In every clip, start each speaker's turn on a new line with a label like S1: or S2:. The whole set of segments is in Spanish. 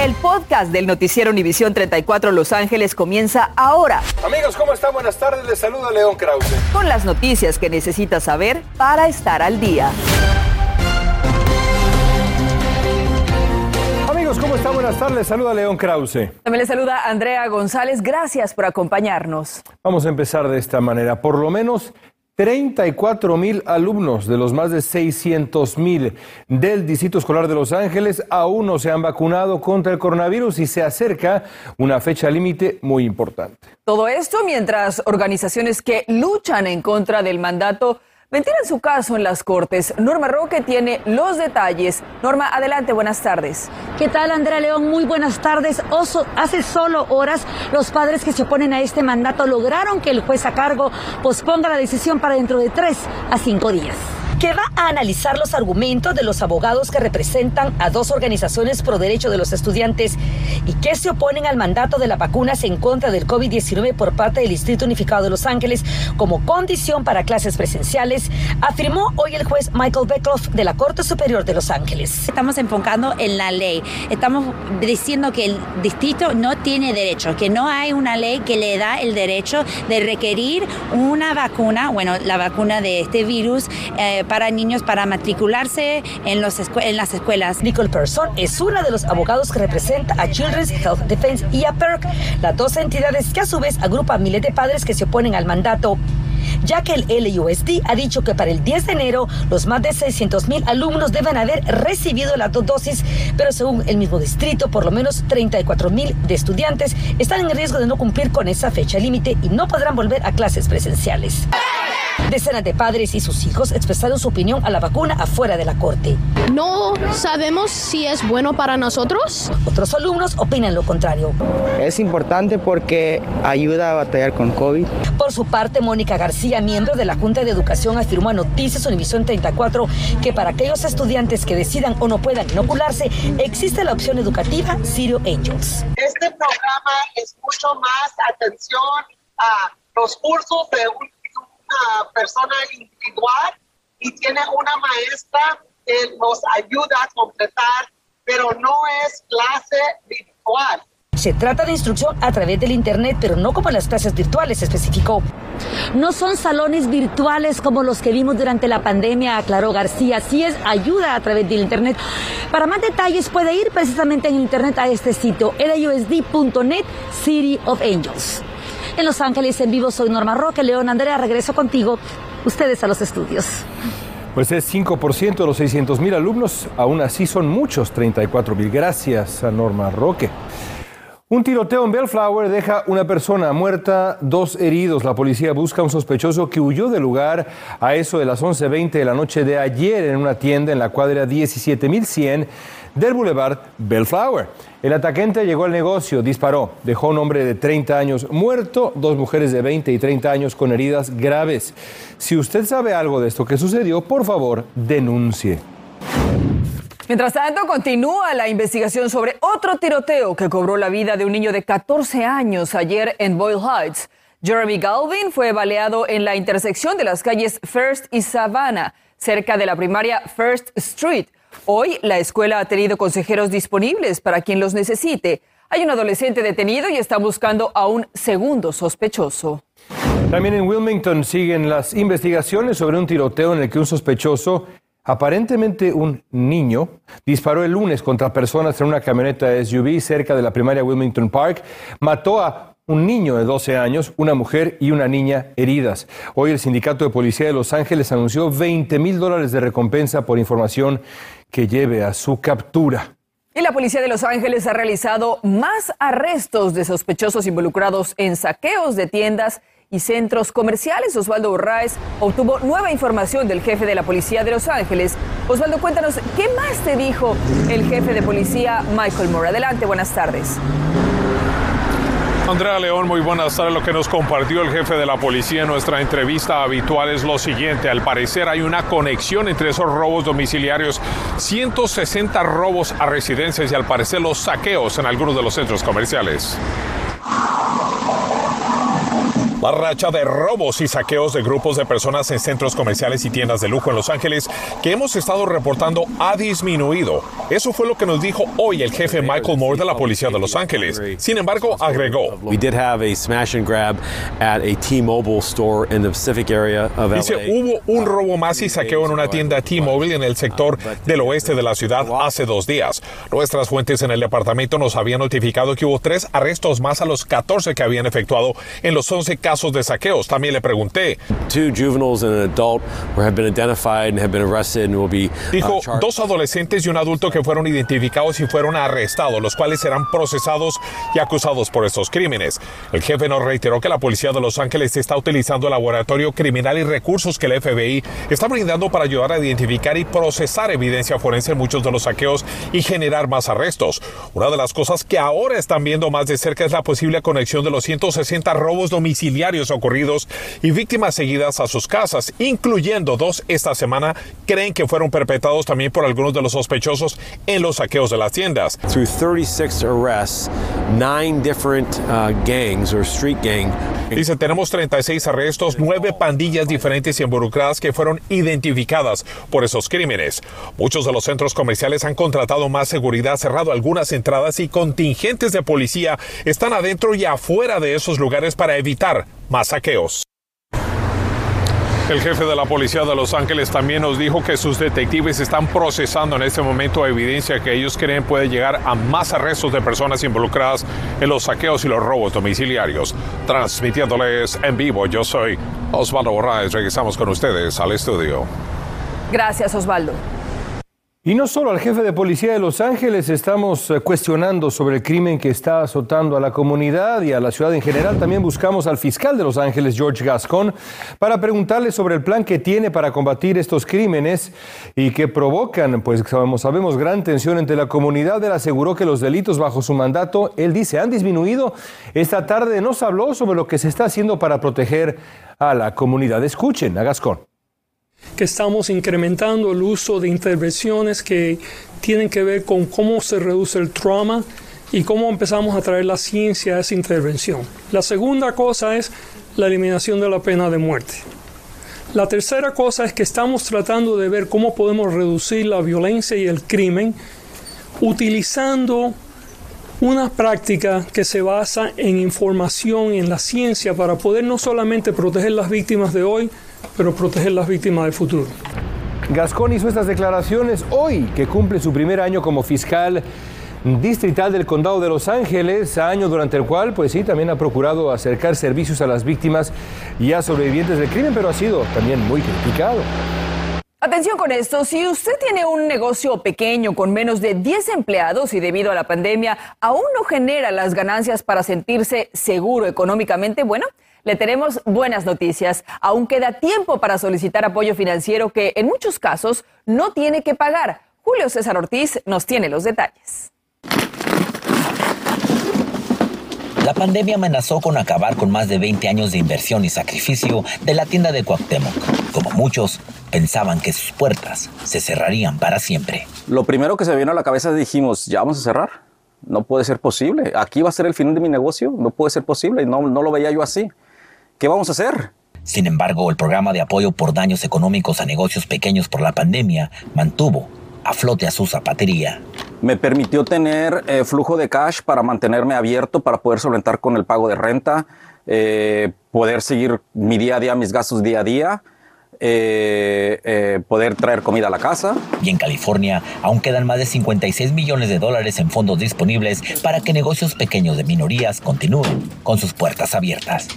S1: El podcast del noticiero Univisión 34 Los Ángeles comienza ahora.
S2: Amigos, ¿cómo están? Buenas tardes. Les saluda León Krause.
S1: Con las noticias que necesitas saber para estar al día.
S2: Amigos, ¿cómo están? Buenas tardes. Les saluda León Krause.
S1: También le saluda Andrea González. Gracias por acompañarnos.
S2: Vamos a empezar de esta manera. Por lo menos 34 mil alumnos de los más de 600 mil del Distrito Escolar de Los Ángeles aún no se han vacunado contra el coronavirus y se acerca una fecha límite muy importante.
S1: Todo esto mientras organizaciones que luchan en contra del mandato Ventilan su caso en las Cortes. Norma Roque tiene los detalles. Norma, adelante, buenas tardes.
S3: ¿Qué tal, Andrea León? Muy buenas tardes. Oso, hace solo horas, los padres que se oponen a este mandato lograron que el juez a cargo posponga la decisión para dentro de tres a cinco días
S4: que va a analizar los argumentos de los abogados que representan a dos organizaciones pro derecho de los estudiantes y que se oponen al mandato de las vacunas en contra del COVID-19 por parte del Distrito Unificado de Los Ángeles como condición para clases presenciales, afirmó hoy el juez Michael Beckloff de la Corte Superior de Los Ángeles.
S5: Estamos enfocando en la ley. Estamos diciendo que el distrito no tiene derecho, que no hay una ley que le da el derecho de requerir una vacuna, bueno, la vacuna de este virus, eh, para niños para matricularse en, los en las escuelas.
S4: Nicole Person es una de los abogados que representa a Children's Health Defense y a PERC, las dos entidades que a su vez agrupan miles de padres que se oponen al mandato ya que el LUSD ha dicho que para el 10 de enero los más de 600 mil alumnos deben haber recibido la dosis, pero según el mismo distrito, por lo menos 34 mil de estudiantes están en riesgo de no cumplir con esa fecha límite y no podrán volver a clases presenciales. Decenas de padres y sus hijos expresaron su opinión a la vacuna afuera de la corte.
S6: No sabemos si es bueno para nosotros.
S4: Otros alumnos opinan lo contrario.
S7: Es importante porque ayuda a batallar con COVID.
S4: Por su parte, Mónica García, miembro de la Junta de Educación, afirmó a Noticias Univisión 34 que para aquellos estudiantes que decidan o no puedan inocularse, existe la opción educativa Sirio Angels.
S8: Este programa es mucho más atención a los cursos de un persona individual y tiene una maestra que nos ayuda a completar, pero no es clase virtual.
S4: Se trata de instrucción a través del Internet, pero no como las clases virtuales, especificó.
S3: No son salones virtuales como los que vimos durante la pandemia, aclaró García. Sí es ayuda a través del Internet. Para más detalles puede ir precisamente en Internet a este sitio, lasd.net, City of Angels. En Los Ángeles en vivo soy Norma Roque. León Andrea, regreso contigo. Ustedes a los estudios.
S2: Pues es 5% de los 600 mil alumnos. Aún así son muchos, 34 mil. Gracias a Norma Roque. Un tiroteo en Bellflower deja una persona muerta, dos heridos. La policía busca a un sospechoso que huyó del lugar a eso de las 11.20 de la noche de ayer en una tienda en la cuadra 17.100 del Boulevard Bellflower. El atacante llegó al negocio, disparó, dejó a un hombre de 30 años muerto, dos mujeres de 20 y 30 años con heridas graves. Si usted sabe algo de esto que sucedió, por favor, denuncie.
S1: Mientras tanto, continúa la investigación sobre otro tiroteo que cobró la vida de un niño de 14 años ayer en Boyle Heights. Jeremy Galvin fue baleado en la intersección de las calles First y Savannah, cerca de la primaria First Street. Hoy la escuela ha tenido consejeros disponibles para quien los necesite. Hay un adolescente detenido y está buscando a un segundo sospechoso.
S2: También en Wilmington siguen las investigaciones sobre un tiroteo en el que un sospechoso, aparentemente un niño, disparó el lunes contra personas en una camioneta SUV cerca de la primaria Wilmington Park, mató a un niño de 12 años, una mujer y una niña heridas. Hoy el Sindicato de Policía de Los Ángeles anunció 20 mil dólares de recompensa por información que lleve a su captura.
S1: Y la policía de Los Ángeles ha realizado más arrestos de sospechosos involucrados en saqueos de tiendas y centros comerciales. Osvaldo Urraez obtuvo nueva información del jefe de la policía de Los Ángeles. Osvaldo, cuéntanos, ¿qué más te dijo el jefe de policía Michael Moore? Adelante, buenas tardes.
S9: Andrea León, muy buenas tardes. Lo que nos compartió el jefe de la policía en nuestra entrevista habitual es lo siguiente. Al parecer hay una conexión entre esos robos domiciliarios, 160 robos a residencias y al parecer los saqueos en algunos de los centros comerciales. La racha de robos y saqueos de grupos de personas en centros comerciales y tiendas de lujo en Los Ángeles que hemos estado reportando ha disminuido. Eso fue lo que nos dijo hoy el jefe Michael Moore de la Policía de Los Ángeles. Sin embargo, agregó. Dice, hubo un robo más y saqueo en una tienda T-Mobile en el sector del oeste de la ciudad hace dos días. Nuestras fuentes en el departamento nos habían notificado que hubo tres arrestos más a los 14 que habían efectuado en los 11 casos casos de saqueos. También le pregunté. Dijo, dos adolescentes y un adulto que fueron identificados y fueron arrestados, los cuales serán procesados y acusados por estos crímenes. El jefe nos reiteró que la policía de Los Ángeles está utilizando el laboratorio criminal y recursos que el FBI está brindando para ayudar a identificar y procesar evidencia forense en muchos de los saqueos y generar más arrestos. Una de las cosas que ahora están viendo más de cerca es la posible conexión de los 160 robos domiciliarios ocurridos y víctimas seguidas a sus casas, incluyendo dos esta semana, creen que fueron perpetrados también por algunos de los sospechosos en los saqueos de las tiendas.
S10: Through 36 arrests, nine different uh, gangs or street gang.
S9: Dice, tenemos 36 arrestos, nueve pandillas diferentes y involucradas que fueron identificadas por esos crímenes. Muchos de los centros comerciales han contratado más seguridad, cerrado algunas entradas y contingentes de policía están adentro y afuera de esos lugares para evitar más saqueos. El jefe de la policía de Los Ángeles también nos dijo que sus detectives están procesando en este momento evidencia que ellos creen puede llegar a más arrestos de personas involucradas en los saqueos y los robos domiciliarios. Transmitiéndoles en vivo, yo soy Osvaldo Borraes. Regresamos con ustedes al estudio.
S1: Gracias, Osvaldo.
S2: Y no solo al jefe de policía de Los Ángeles estamos eh, cuestionando sobre el crimen que está azotando a la comunidad y a la ciudad en general, también buscamos al fiscal de Los Ángeles, George Gascon, para preguntarle sobre el plan que tiene para combatir estos crímenes y que provocan, pues sabemos, gran tensión entre la comunidad. Él aseguró que los delitos bajo su mandato, él dice, han disminuido. Esta tarde nos habló sobre lo que se está haciendo para proteger a la comunidad. Escuchen a Gascon
S11: que estamos incrementando el uso de intervenciones que tienen que ver con cómo se reduce el trauma y cómo empezamos a traer la ciencia a esa intervención. La segunda cosa es la eliminación de la pena de muerte. La tercera cosa es que estamos tratando de ver cómo podemos reducir la violencia y el crimen utilizando una práctica que se basa en información y en la ciencia para poder no solamente proteger las víctimas de hoy, pero proteger las víctimas del futuro.
S2: Gascón hizo estas declaraciones hoy, que cumple su primer año como fiscal distrital del condado de Los Ángeles, año durante el cual, pues sí, también ha procurado acercar servicios a las víctimas y a sobrevivientes del crimen, pero ha sido también muy criticado.
S1: Atención con esto, si usted tiene un negocio pequeño con menos de 10 empleados y debido a la pandemia aún no genera las ganancias para sentirse seguro económicamente, bueno, le tenemos buenas noticias. Aún queda tiempo para solicitar apoyo financiero que en muchos casos no tiene que pagar. Julio César Ortiz nos tiene los detalles.
S12: La pandemia amenazó con acabar con más de 20 años de inversión y sacrificio de la tienda de Cuauhtémoc. Como muchos, pensaban que sus puertas se cerrarían para siempre.
S13: Lo primero que se vino a la cabeza dijimos, ¿ya vamos a cerrar? No puede ser posible. Aquí va a ser el final de mi negocio. No puede ser posible. No, no lo veía yo así. ¿Qué vamos a hacer?
S12: Sin embargo, el programa de apoyo por daños económicos a negocios pequeños por la pandemia mantuvo a flote a su zapatería.
S13: Me permitió tener eh, flujo de cash para mantenerme abierto, para poder solventar con el pago de renta, eh, poder seguir mi día a día, mis gastos día a día. Eh, poder traer comida a la casa.
S12: Y en California aún quedan más de 56 millones de dólares en fondos disponibles para que negocios pequeños de minorías continúen con sus puertas abiertas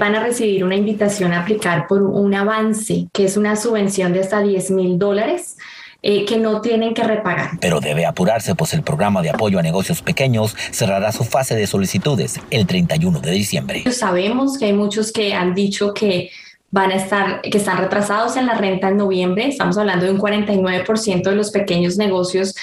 S14: van a recibir una invitación a aplicar por un avance, que es una subvención de hasta 10 mil dólares. Eh, que no tienen que repagar.
S12: Pero debe apurarse, pues el programa de apoyo a negocios pequeños cerrará su fase de solicitudes el 31 de diciembre.
S14: Sabemos que hay muchos que han dicho que van a estar, que están retrasados en la renta en noviembre. Estamos hablando de un 49% de los pequeños negocios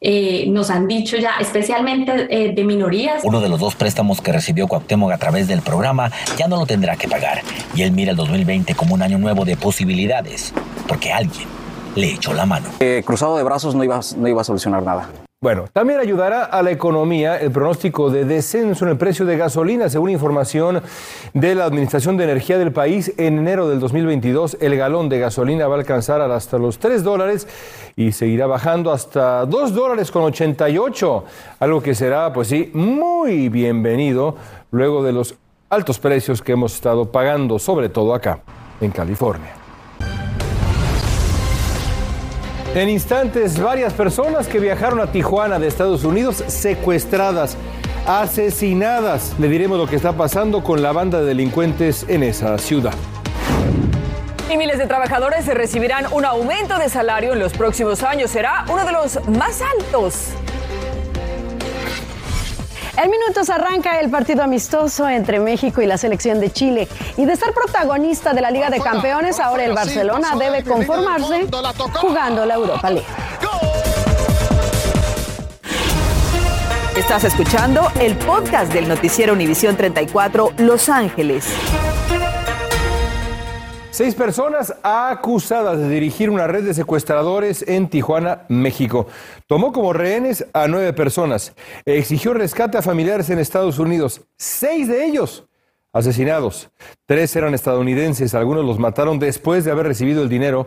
S14: eh, nos han dicho ya, especialmente eh, de minorías.
S12: Uno de los dos préstamos que recibió Cuauhtémoc a través del programa ya no lo tendrá que pagar y él mira el 2020 como un año nuevo de posibilidades, porque alguien le echó la mano.
S13: Eh, cruzado de brazos no iba, no iba a solucionar nada.
S2: Bueno, también ayudará a la economía el pronóstico de descenso en el precio de gasolina. Según información de la Administración de Energía del país, en enero del 2022 el galón de gasolina va a alcanzar hasta los 3 dólares y seguirá bajando hasta 2 dólares con 88, algo que será, pues sí, muy bienvenido luego de los altos precios que hemos estado pagando, sobre todo acá en California. En instantes, varias personas que viajaron a Tijuana de Estados Unidos secuestradas, asesinadas. Le diremos lo que está pasando con la banda de delincuentes en esa ciudad.
S1: Y miles de trabajadores recibirán un aumento de salario en los próximos años. Será uno de los más altos
S15: en minutos arranca el partido amistoso entre México y la selección de Chile. Y de ser protagonista de la Liga de Campeones, ahora el Barcelona debe conformarse jugando la Europa League.
S1: Estás escuchando el podcast del noticiero Univisión 34 Los Ángeles.
S2: Seis personas acusadas de dirigir una red de secuestradores en Tijuana, México. Tomó como rehenes a nueve personas. Exigió rescate a familiares en Estados Unidos. Seis de ellos asesinados. Tres eran estadounidenses. Algunos los mataron después de haber recibido el dinero.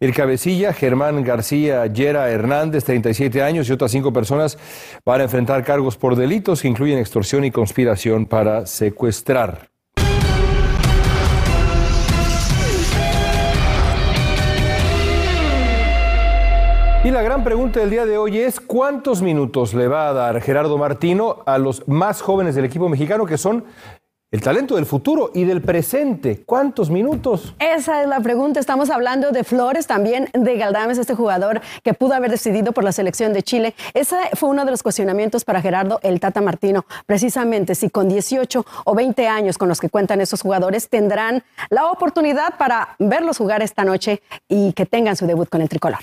S2: El cabecilla, Germán García Yera Hernández, 37 años, y otras cinco personas van a enfrentar cargos por delitos que incluyen extorsión y conspiración para secuestrar. Y la gran pregunta del día de hoy es, ¿cuántos minutos le va a dar Gerardo Martino a los más jóvenes del equipo mexicano que son el talento del futuro y del presente. ¿Cuántos minutos?
S15: Esa es la pregunta. Estamos hablando de Flores, también de Galdames, este jugador que pudo haber decidido por la selección de Chile. Ese fue uno de los cuestionamientos para Gerardo el Tata Martino. Precisamente si con 18 o 20 años con los que cuentan esos jugadores tendrán la oportunidad para verlos jugar esta noche y que tengan su debut con el tricolor.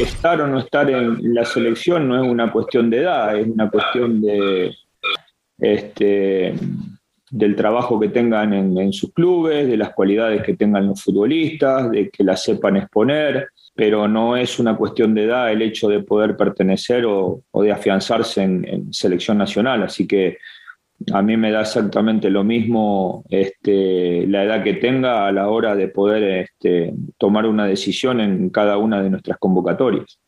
S16: Estar o no estar en la selección no es una cuestión de edad, es una cuestión de este, del trabajo que tengan en, sus clubes, de las cualidades que tengan los futbolistas, de que las sepan exponer, pero no es una cuestión de edad el hecho de poder pertenecer o, de afianzarse en, selección nacional. Así que a mí me da exactamente lo mismo este, la edad que tenga a la hora de poder este, tomar una decisión en cada una de nuestras convocatorias.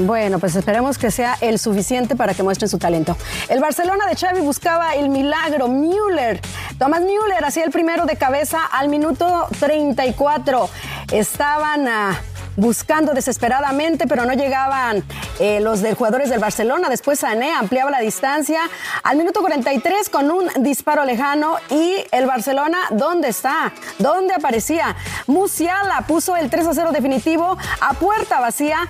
S15: Bueno, pues esperemos que sea el suficiente para que muestren su talento. El Barcelona de Xavi buscaba el milagro. Müller, Thomas Müller hacía el primero de cabeza al minuto 34. Estaban ah, buscando desesperadamente, pero no llegaban eh, los de jugadores del Barcelona. Después Sané ampliaba la distancia al minuto 43 con un disparo lejano y el Barcelona, ¿dónde está? ¿Dónde aparecía? Musiala puso el 3 a 0 definitivo a puerta vacía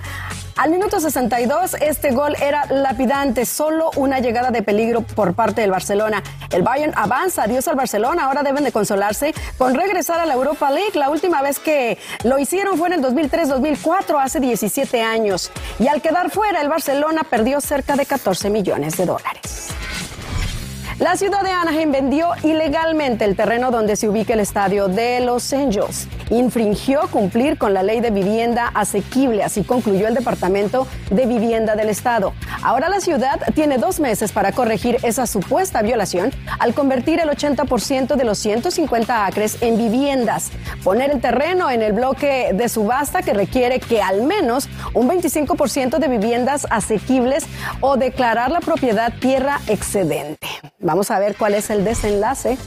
S15: al minuto 62, este gol era lapidante, solo una llegada de peligro por parte del Barcelona. El Bayern avanza, adiós al Barcelona, ahora deben de consolarse con regresar a la Europa League. La última vez que lo hicieron fue en el 2003-2004, hace 17 años. Y al quedar fuera, el Barcelona perdió cerca de 14 millones de dólares. La ciudad de Anaheim vendió ilegalmente el terreno donde se ubica el estadio de Los Angels. Infringió cumplir con la ley de vivienda asequible, así concluyó el Departamento de Vivienda del Estado. Ahora la ciudad tiene dos meses para corregir esa supuesta violación al convertir el 80% de los 150 acres en viviendas, poner el terreno en el bloque de subasta que requiere que al menos un 25% de viviendas asequibles o declarar la propiedad tierra excedente. Vamos a ver cuál es el desenlace.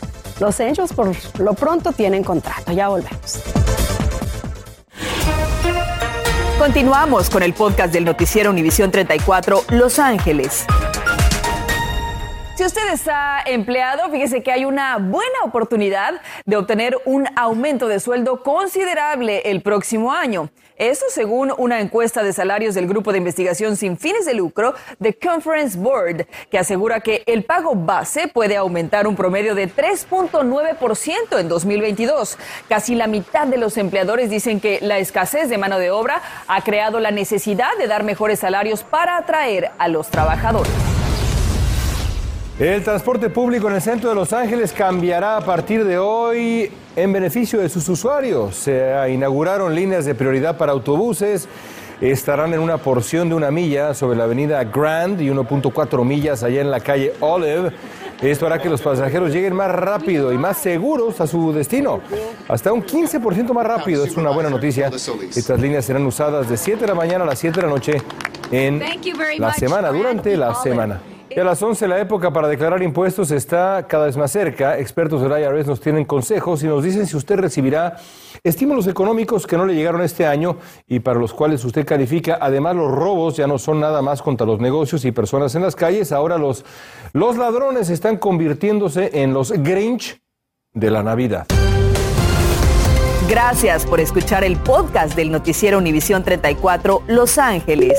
S15: Los Angels por lo pronto tienen contrato. Ya volvemos.
S1: Continuamos con el podcast del noticiero Univisión 34 Los Ángeles. Si usted está empleado, fíjese que hay una buena oportunidad de obtener un aumento de sueldo considerable el próximo año. Eso según una encuesta de salarios del Grupo de Investigación sin fines de lucro The Conference Board, que asegura que el pago base puede aumentar un promedio de 3.9% en 2022. Casi la mitad de los empleadores dicen que la escasez de mano de obra ha creado la necesidad de dar mejores salarios para atraer a los trabajadores.
S2: El transporte público en el centro de Los Ángeles cambiará a partir de hoy en beneficio de sus usuarios. Se inauguraron líneas de prioridad para autobuses. Estarán en una porción de una milla sobre la avenida Grand y 1.4 millas allá en la calle Olive. Esto hará que los pasajeros lleguen más rápido y más seguros a su destino. Hasta un 15% más rápido. Es una buena noticia. Estas líneas serán usadas de 7 de la mañana a las 7 de la noche en la semana, durante la semana. Y a las 11 la época para declarar impuestos está cada vez más cerca. Expertos del IRS nos tienen consejos y nos dicen si usted recibirá estímulos económicos que no le llegaron este año y para los cuales usted califica. Además, los robos ya no son nada más contra los negocios y personas en las calles. Ahora los, los ladrones están convirtiéndose en los Grinch de la Navidad.
S1: Gracias por escuchar el podcast del noticiero Univisión 34 Los Ángeles.